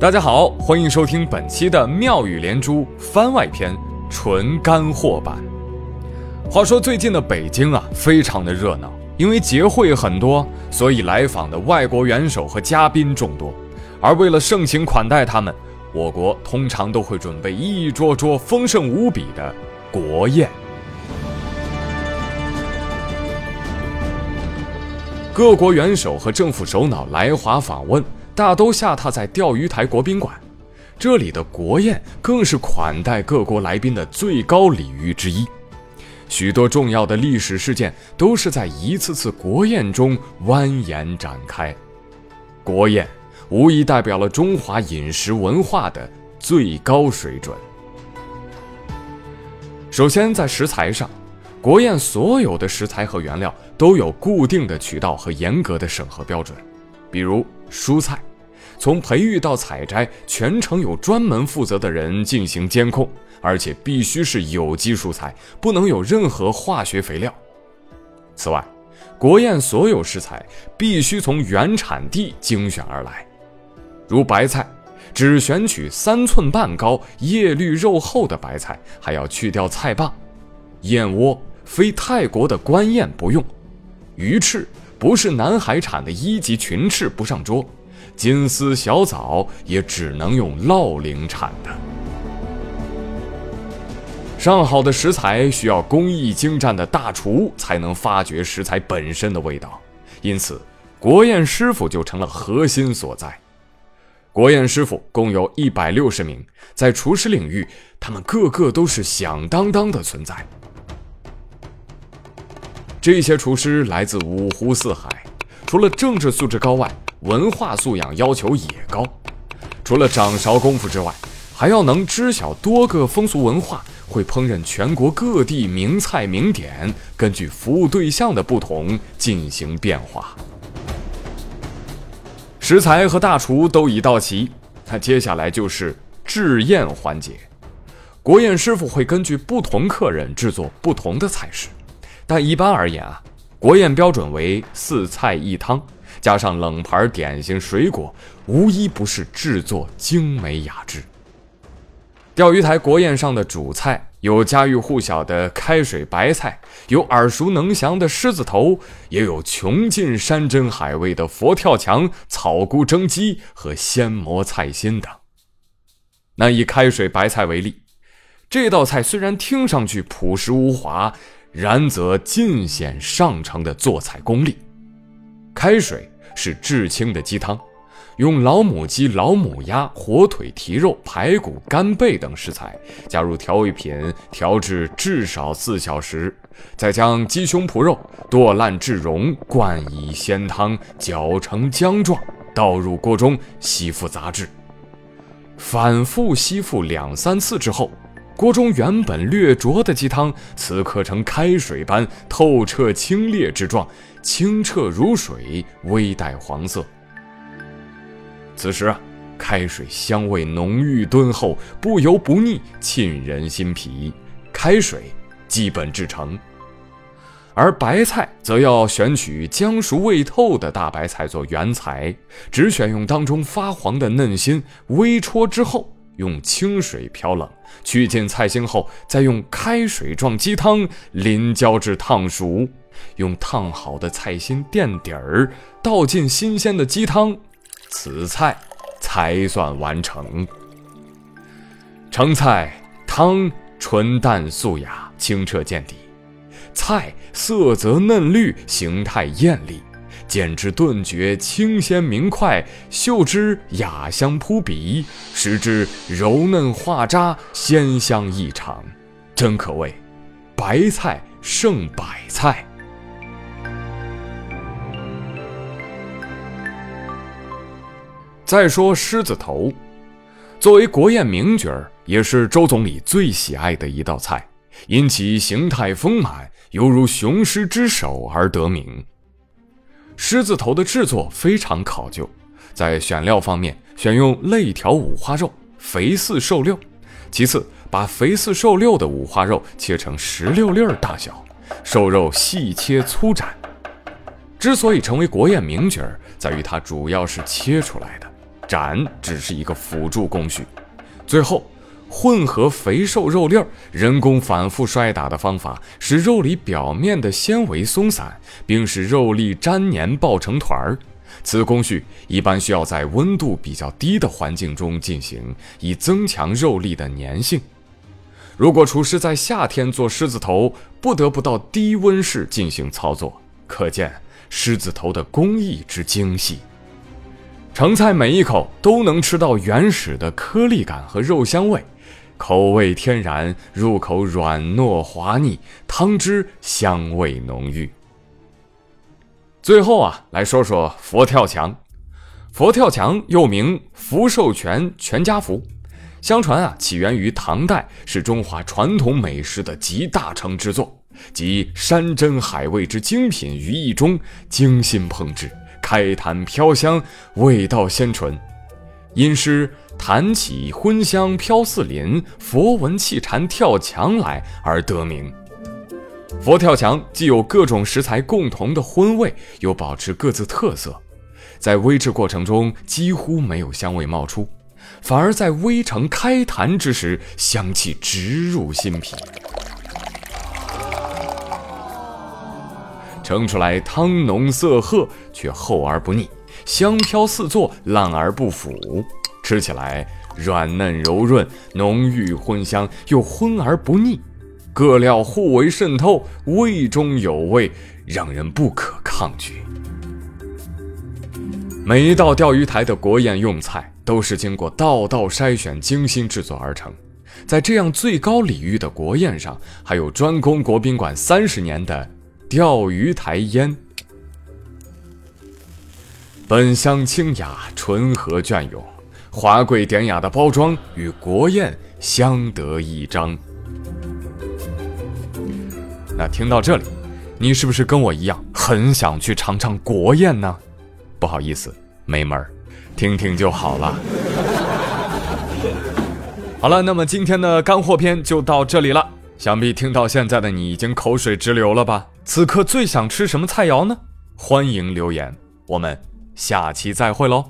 大家好，欢迎收听本期的妙语连珠番外篇纯干货版。话说最近的北京啊，非常的热闹，因为节会很多，所以来访的外国元首和嘉宾众多。而为了盛情款待他们，我国通常都会准备一桌桌丰盛无比的国宴。各国元首和政府首脑来华访问。大都下榻在钓鱼台国宾馆，这里的国宴更是款待各国来宾的最高礼遇之一。许多重要的历史事件都是在一次次国宴中蜿蜒展开。国宴无疑代表了中华饮食文化的最高水准。首先，在食材上，国宴所有的食材和原料都有固定的渠道和严格的审核标准，比如蔬菜。从培育到采摘，全程有专门负责的人进行监控，而且必须是有机蔬菜，不能有任何化学肥料。此外，国宴所有食材必须从原产地精选而来，如白菜，只选取三寸半高、叶绿肉厚的白菜，还要去掉菜棒；燕窝非泰国的官燕不用；鱼翅不是南海产的一级群翅不上桌。金丝小枣也只能用烙陵产的。上好的食材需要工艺精湛的大厨才能发掘食材本身的味道，因此国宴师傅就成了核心所在。国宴师傅共有一百六十名，在厨师领域，他们个个都是响当当的存在。这些厨师来自五湖四海，除了政治素质高外，文化素养要求也高，除了掌勺功夫之外，还要能知晓多个风俗文化，会烹饪全国各地名菜名点，根据服务对象的不同进行变化。食材和大厨都已到齐，那接下来就是制宴环节。国宴师傅会根据不同客人制作不同的菜式，但一般而言啊，国宴标准为四菜一汤。加上冷盘、点心、水果，无一不是制作精美雅致。钓鱼台国宴上的主菜有家喻户晓的开水白菜，有耳熟能详的狮子头，也有穷尽山珍海味的佛跳墙、草菇蒸鸡和鲜蘑菜心等。那以开水白菜为例，这道菜虽然听上去朴实无华，然则尽显上乘的做菜功力。开水是至清的鸡汤，用老母鸡、老母鸭、火腿、蹄肉、排骨、干贝等食材，加入调味品调制至少四小时，再将鸡胸脯肉剁烂至溶，灌以鲜汤，搅成浆状，倒入锅中吸附杂质，反复吸附两三次之后。锅中原本略浊的鸡汤，此刻成开水般透彻清冽之状，清澈如水，微带黄色。此时啊，开水香味浓郁敦厚，不油不腻，沁人心脾。开水基本制成，而白菜则要选取将熟未透的大白菜做原材，只选用当中发黄的嫩心，微焯之后。用清水漂冷，去尽菜腥后，再用开水状鸡汤淋浇至烫熟，用烫好的菜心垫底儿，倒进新鲜的鸡汤，此菜才算完成。成菜汤纯淡素雅，清澈见底；菜色泽嫩绿，形态艳丽。见之顿觉清鲜明快，嗅之雅香扑鼻，食之柔嫩化渣，鲜香异常，真可谓白菜胜百菜。再说狮子头，作为国宴名角儿，也是周总理最喜爱的一道菜，因其形态丰满，犹如雄狮之首而得名。狮子头的制作非常考究，在选料方面选用肋条五花肉，肥似瘦六。其次，把肥似瘦六的五花肉切成石榴粒儿大小，瘦肉细切粗斩。之所以成为国宴名角儿，在于它主要是切出来的。斩只是一个辅助工序。最后，混合肥瘦肉粒儿，人工反复摔打的方法，使肉里表面的纤维松散，并使肉粒粘黏抱成团儿。此工序一般需要在温度比较低的环境中进行，以增强肉粒的粘性。如果厨师在夏天做狮子头，不得不到低温室进行操作，可见狮子头的工艺之精细。成菜每一口都能吃到原始的颗粒感和肉香味，口味天然，入口软糯滑腻，汤汁香味浓郁。最后啊，来说说佛跳墙。佛跳墙又名福寿全全家福，相传啊，起源于唐代，是中华传统美食的集大成之作，集山珍海味之精品于一中，精心烹制。开坛飘香，味道鲜醇，因诗“坛起荤香飘四邻，佛闻气禅跳墙来”而得名。佛跳墙既有各种食材共同的荤味，又保持各自特色，在煨制过程中几乎没有香味冒出，反而在煨成开坛之时，香气直入心脾。盛出来，汤浓色褐，却厚而不腻，香飘四座，烂而不腐。吃起来软嫩柔润，浓郁荤香，又荤而不腻，各料互为渗透，味中有味，让人不可抗拒。每一道钓鱼台的国宴用菜，都是经过道道筛选、精心制作而成。在这样最高礼遇的国宴上，还有专供国宾馆三十年的。钓鱼台烟，本香清雅，醇和隽永，华贵典雅的包装与国宴相得益彰。那听到这里，你是不是跟我一样很想去尝尝国宴呢？不好意思，没门儿，听听就好了。好了，那么今天的干货篇就到这里了。想必听到现在的你已经口水直流了吧？此刻最想吃什么菜肴呢？欢迎留言，我们下期再会喽。